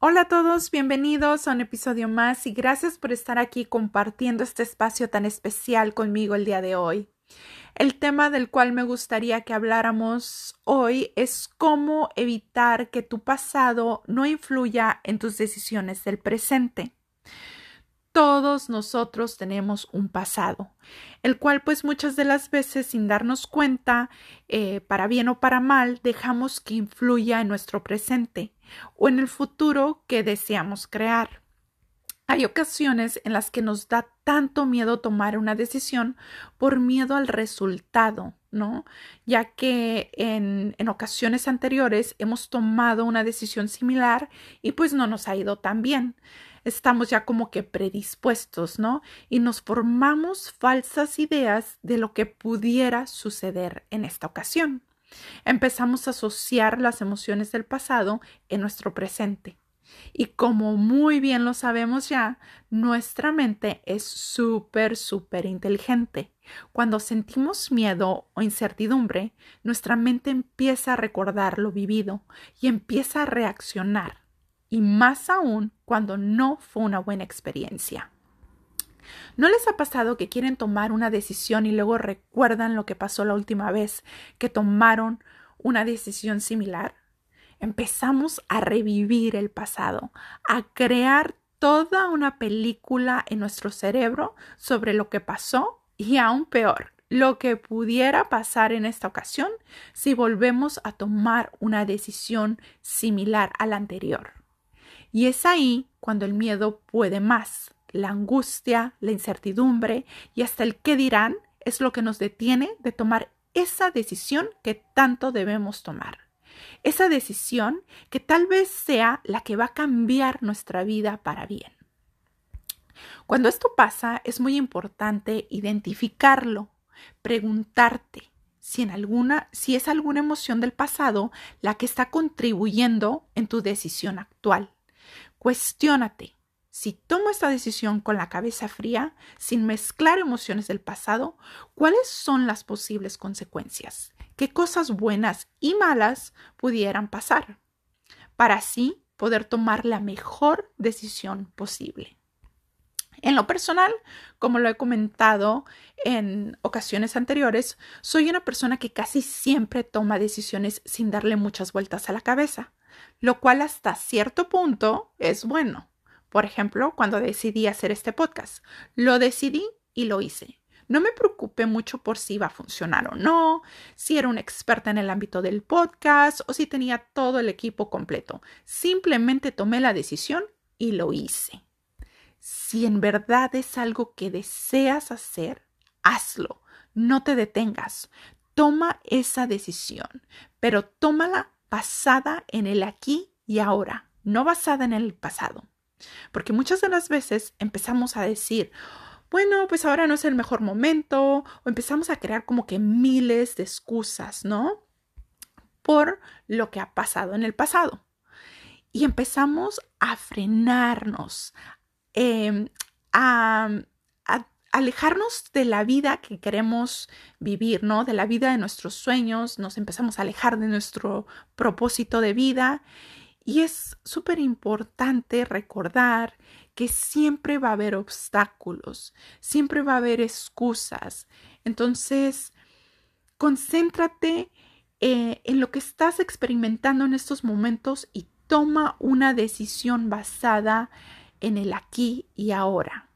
Hola a todos, bienvenidos a un episodio más y gracias por estar aquí compartiendo este espacio tan especial conmigo el día de hoy. El tema del cual me gustaría que habláramos hoy es cómo evitar que tu pasado no influya en tus decisiones del presente. Todos nosotros tenemos un pasado, el cual pues muchas de las veces sin darnos cuenta, eh, para bien o para mal, dejamos que influya en nuestro presente o en el futuro que deseamos crear. Hay ocasiones en las que nos da tanto miedo tomar una decisión por miedo al resultado, ¿no? Ya que en, en, ocasiones anteriores hemos tomado una decisión similar y pues no nos ha ido tan bien estamos ya como que predispuestos, ¿no? Y nos formamos falsas ideas de lo que pudiera suceder en esta ocasión. Empezamos a asociar las emociones del pasado en nuestro presente. Y como muy bien lo sabemos ya, nuestra mente es súper, súper inteligente. Cuando sentimos miedo o incertidumbre, nuestra mente empieza a recordar lo vivido y empieza a reaccionar y más aún cuando no fue una buena experiencia. ¿No les ha pasado que quieren tomar una decisión y luego recuerdan lo que pasó la última vez que tomaron una decisión similar? Empezamos a revivir el pasado, a crear toda una película en nuestro cerebro sobre lo que pasó y aún peor, lo que pudiera pasar en esta ocasión si volvemos a tomar una decisión similar a la anterior. Y es ahí cuando el miedo puede más. La angustia, la incertidumbre y hasta el qué dirán es lo que nos detiene de tomar esa decisión que tanto debemos tomar. Esa decisión que tal vez sea la que va a cambiar nuestra vida para bien. Cuando esto pasa, es muy importante identificarlo, preguntarte si en alguna si es alguna emoción del pasado la que está contribuyendo en tu decisión actual. Cuestiónate. Si tomo esta decisión con la cabeza fría, sin mezclar emociones del pasado, ¿cuáles son las posibles consecuencias? ¿Qué cosas buenas y malas pudieran pasar? Para así poder tomar la mejor decisión posible. En lo personal, como lo he comentado en ocasiones anteriores, soy una persona que casi siempre toma decisiones sin darle muchas vueltas a la cabeza lo cual hasta cierto punto es bueno. Por ejemplo, cuando decidí hacer este podcast, lo decidí y lo hice. No me preocupé mucho por si iba a funcionar o no, si era una experta en el ámbito del podcast o si tenía todo el equipo completo. Simplemente tomé la decisión y lo hice. Si en verdad es algo que deseas hacer, hazlo. No te detengas. Toma esa decisión, pero tómala basada en el aquí y ahora, no basada en el pasado. Porque muchas de las veces empezamos a decir, bueno, pues ahora no es el mejor momento, o empezamos a crear como que miles de excusas, ¿no? Por lo que ha pasado en el pasado. Y empezamos a frenarnos, em, a alejarnos de la vida que queremos vivir, ¿no? De la vida de nuestros sueños, nos empezamos a alejar de nuestro propósito de vida y es súper importante recordar que siempre va a haber obstáculos, siempre va a haber excusas. Entonces, concéntrate eh, en lo que estás experimentando en estos momentos y toma una decisión basada en el aquí y ahora.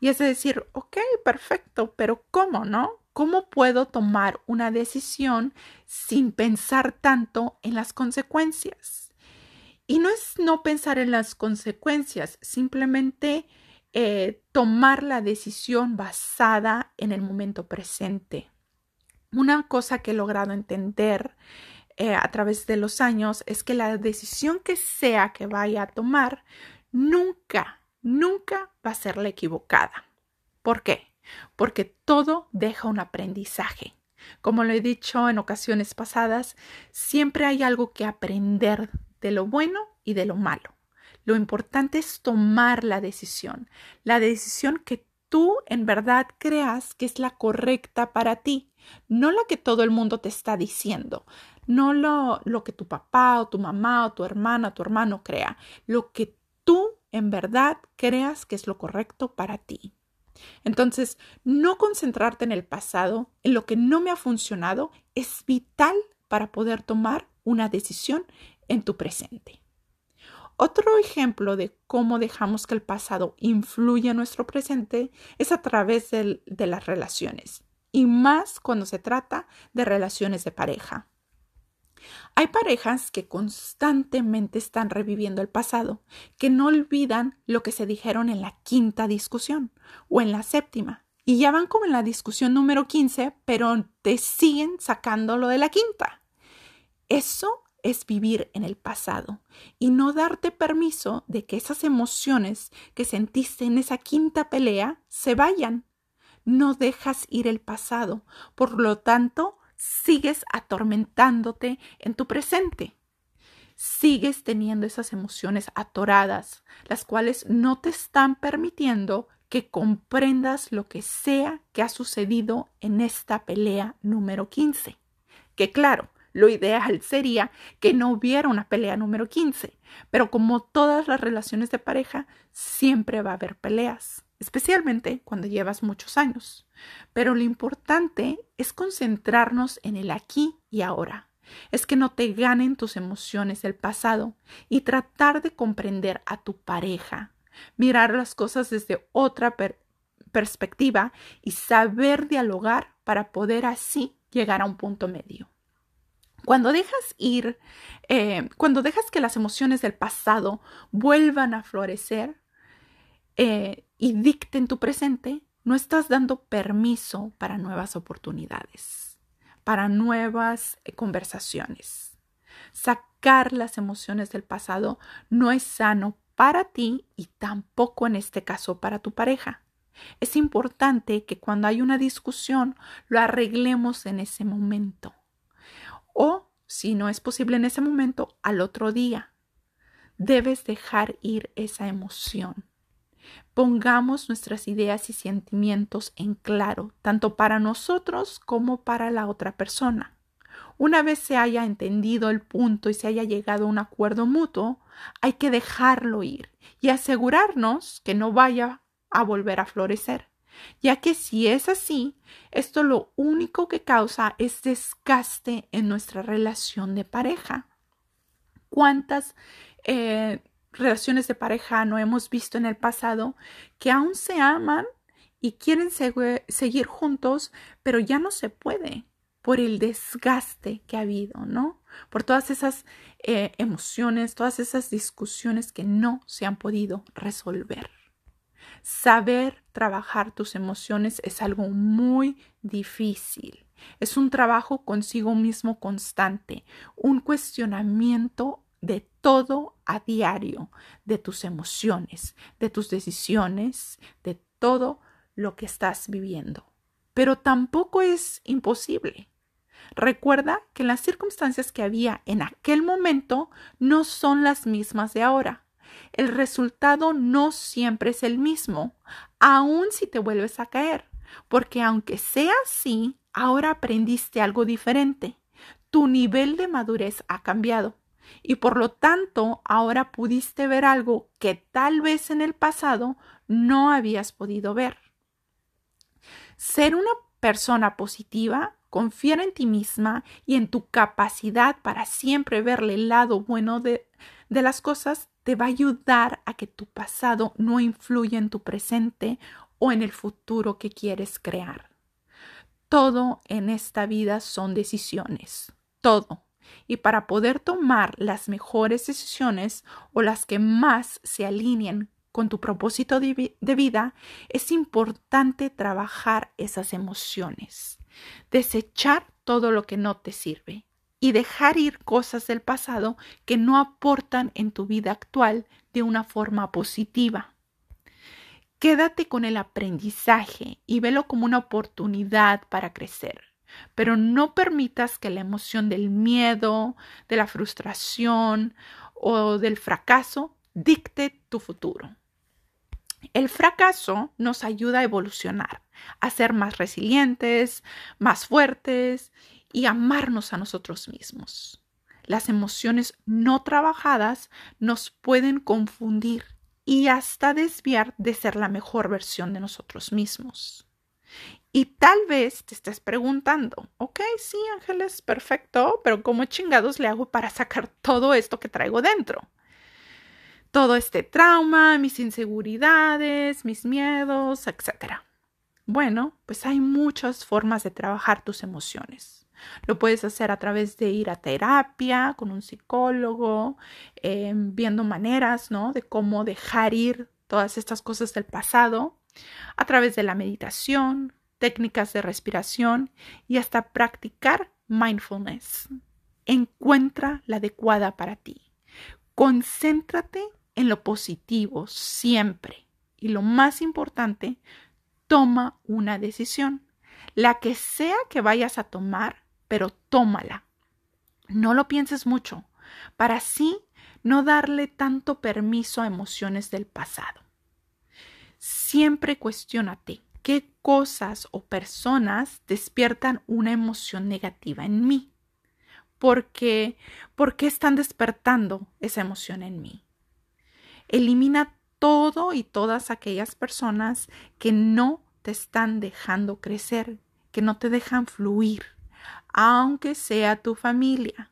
Y es decir, ok, perfecto, pero ¿cómo, no? ¿Cómo puedo tomar una decisión sin pensar tanto en las consecuencias? Y no es no pensar en las consecuencias, simplemente eh, tomar la decisión basada en el momento presente. Una cosa que he logrado entender eh, a través de los años es que la decisión que sea que vaya a tomar nunca nunca va a ser la equivocada. ¿Por qué? Porque todo deja un aprendizaje. Como lo he dicho en ocasiones pasadas, siempre hay algo que aprender de lo bueno de lo malo. Lo importante es tomar la decisión, la decisión que tú en verdad creas que es la correcta para ti, no la que todo el mundo te está diciendo, no lo, lo que tu papá o tu mamá o tu hermana o tu hermano crea, lo que tú en verdad creas que es lo correcto para ti. Entonces, no concentrarte en el pasado, en lo que no me ha funcionado, es vital para poder tomar una decisión en tu presente. Otro ejemplo de cómo dejamos que el pasado influya en nuestro presente es a través de, las relaciones, y más cuando se trata de relaciones de pareja. Hay parejas que constantemente están reviviendo el pasado, que no olvidan lo que se dijeron en la quinta discusión o en la séptima, y ya van como en la discusión número 15, pero te siguen sacando lo de la quinta. Eso es vivir en el pasado y no darte permiso de que esas emociones que sentiste en esa quinta pelea se vayan. No dejas ir el pasado, por lo tanto, sigues atormentándote en tu presente. Sigues teniendo esas emociones atoradas, las cuales no te están permitiendo que comprendas lo que sea que ha sucedido en esta pelea número 15. Que claro, lo ideal sería que no hubiera una pelea número 15, pero como todas las relaciones de pareja, siempre va a haber peleas, especialmente cuando llevas muchos años. Pero lo importante es concentrarnos en el aquí y ahora. Es que no te ganen tus emociones del pasado y tratar de comprender a tu pareja, mirar las cosas desde otra perspectiva y saber dialogar para poder así llegar a un punto medio. Cuando dejas ir, eh, cuando dejas que las emociones del pasado vuelvan a florecer eh, y dicten tu presente, no estás dando permiso para nuevas oportunidades, para nuevas eh, conversaciones. Sacar las emociones del pasado no es sano para ti y tampoco en este caso para tu pareja. Es importante que cuando hay una discusión lo arreglemos en ese momento o, si no es posible en ese momento, al otro día. Debes dejar ir esa emoción. Pongamos nuestras ideas y sentimientos en claro, tanto para nosotros como para la otra persona. Una vez se haya entendido el punto y se haya llegado a un acuerdo mutuo, hay que dejarlo ir y asegurarnos que no vaya a volver a florecer ya que si es así, esto lo único que causa es desgaste en nuestra relación de pareja. ¿Cuántas eh, relaciones de pareja no hemos visto en el pasado que aún se aman y quieren seguir juntos, pero ya no se puede por el desgaste que ha habido, ¿no? Por todas esas eh, emociones, todas esas discusiones que no se han podido resolver. Saber trabajar tus emociones es algo muy difícil. Es un trabajo consigo mismo constante, un cuestionamiento de todo a diario, de tus emociones, de tus decisiones, de todo lo que estás viviendo. Pero tampoco es imposible. Recuerda que las circunstancias que había en aquel momento no son las mismas de ahora el resultado no siempre es el mismo, aun si te vuelves a caer, porque aunque sea así, ahora aprendiste algo diferente. Tu nivel de madurez ha cambiado y por lo tanto ahora pudiste ver algo que tal vez en el pasado no habías podido ver. Ser una persona positiva, confiar en ti misma y en tu capacidad para siempre verle el lado bueno de, de las cosas te va a ayudar a que tu pasado no influya en tu presente o en el futuro que quieres crear. Todo en esta vida son decisiones, todo. Y para poder tomar las mejores decisiones o las que más se alineen con tu propósito de, vida, es importante trabajar esas emociones, desechar todo lo que no te sirve y dejar ir cosas del pasado que no aportan en tu vida actual de una forma positiva. Quédate con el aprendizaje y velo como una oportunidad para crecer, pero no permitas que la emoción del miedo, de la frustración o del fracaso dicte tu futuro. El fracaso nos ayuda a evolucionar, a ser más resilientes, más fuertes y amarnos a nosotros mismos. Las emociones no trabajadas nos pueden confundir y hasta desviar de ser la mejor versión de nosotros mismos. Y tal vez te estés preguntando, ok, sí, Ángeles, perfecto, pero ¿cómo chingados le hago para sacar todo esto que traigo dentro? Todo este trauma, mis inseguridades, mis miedos, etc. Bueno, pues hay muchas formas de trabajar tus emociones. Lo puedes hacer a través de ir a terapia con un psicólogo, em, viendo maneras, ¿no? De cómo dejar ir todas estas cosas del pasado, a través de la meditación, técnicas de respiración y hasta practicar mindfulness. Encuentra la adecuada para ti. Concéntrate en lo positivo siempre. Y lo más importante, toma una decisión. La que sea que vayas a tomar, pero tómala. No lo pienses mucho, para así no darle tanto permiso a emociones del pasado. Siempre cuestionate qué cosas o personas despiertan una emoción negativa en mí. ¿Por qué? ¿Por qué están despertando esa emoción en mí? Elimina todo y todas aquellas personas que no te están dejando crecer, que no te dejan fluir, aunque sea tu familia.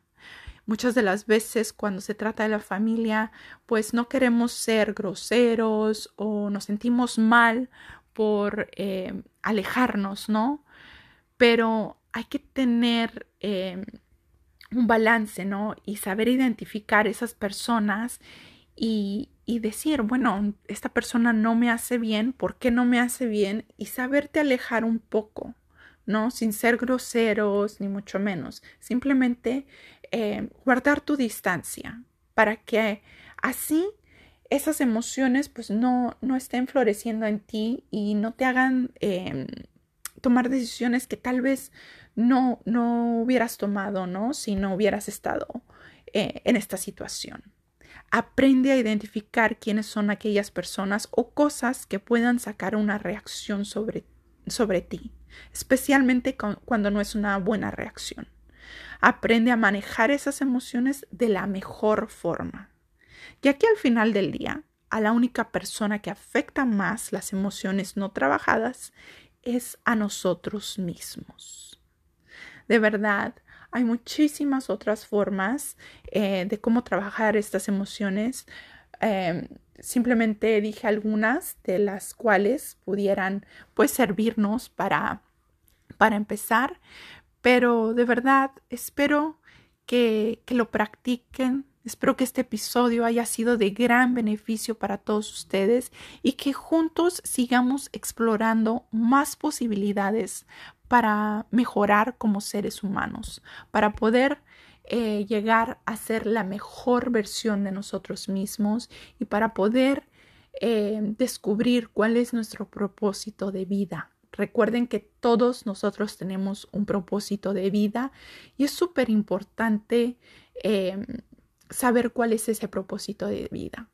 Muchas de las veces cuando se trata de la familia, pues no queremos ser groseros o nos sentimos mal por eh, alejarnos, ¿no? Pero hay que tener eh, un balance, ¿no? Y saber identificar esas personas y, y decir, bueno, esta persona no me hace bien, ¿por qué no me hace bien? Y saberte alejar un poco, ¿no? Sin ser groseros, ni mucho menos. Simplemente eh, guardar tu distancia para que así esas emociones pues no, no estén floreciendo en ti y no te hagan em, tomar decisiones que tal vez no, no hubieras tomado, ¿no? Si no hubieras estado eh, en esta situación. Aprende a identificar quiénes son aquellas personas o cosas que puedan sacar una reacción sobre, sobre ti, especialmente cuando no es una buena reacción. Aprende a manejar esas emociones de la mejor forma. Ya que al final del día, a la única persona que afecta más las emociones no trabajadas es a nosotros mismos. De verdad, hay muchísimas otras formas eh, de cómo trabajar estas emociones. Em, simplemente dije algunas de las cuales pudieran pues servirnos para, para empezar, pero de verdad espero que, que lo practiquen, Espero que este episodio haya sido de gran beneficio para todos ustedes y que juntos sigamos explorando más posibilidades para mejorar como seres humanos, para poder eh, llegar a ser la mejor versión de nosotros mismos y para poder eh, descubrir cuál es nuestro propósito de vida. Recuerden que todos nosotros tenemos un propósito de vida y es súper importante eh, saber cuál es ese propósito de vida.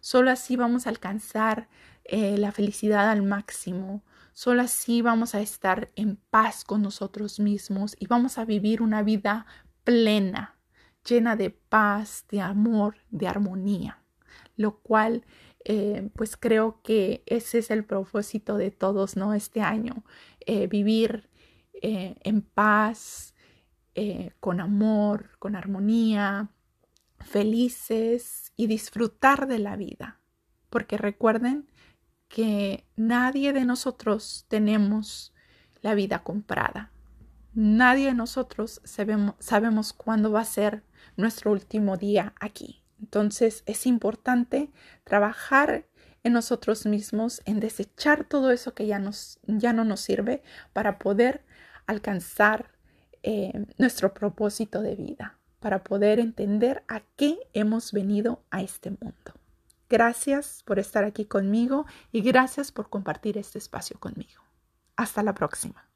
Solo así vamos a alcanzar la felicidad al máximo, Solo así vamos a estar en paz con nosotros mismos y vamos a vivir una vida plena, llena de paz, de amor, de armonía, lo cual eh, pues creo que ese es el propósito de todos, ¿no? Este año, eh, vivir eh, en paz, con amor, con armonía, felices y disfrutar de la vida. Porque recuerden que nadie de nosotros tenemos la vida comprada. Nadie de nosotros sabemos, cuándo va a ser nuestro último día aquí. Entonces es importante trabajar en nosotros mismos, en desechar todo eso que ya no nos sirve para poder alcanzar eh, nuestro propósito de vida, para poder entender a qué hemos venido a este mundo. Gracias por estar aquí conmigo y gracias por compartir este espacio conmigo. Hasta la próxima.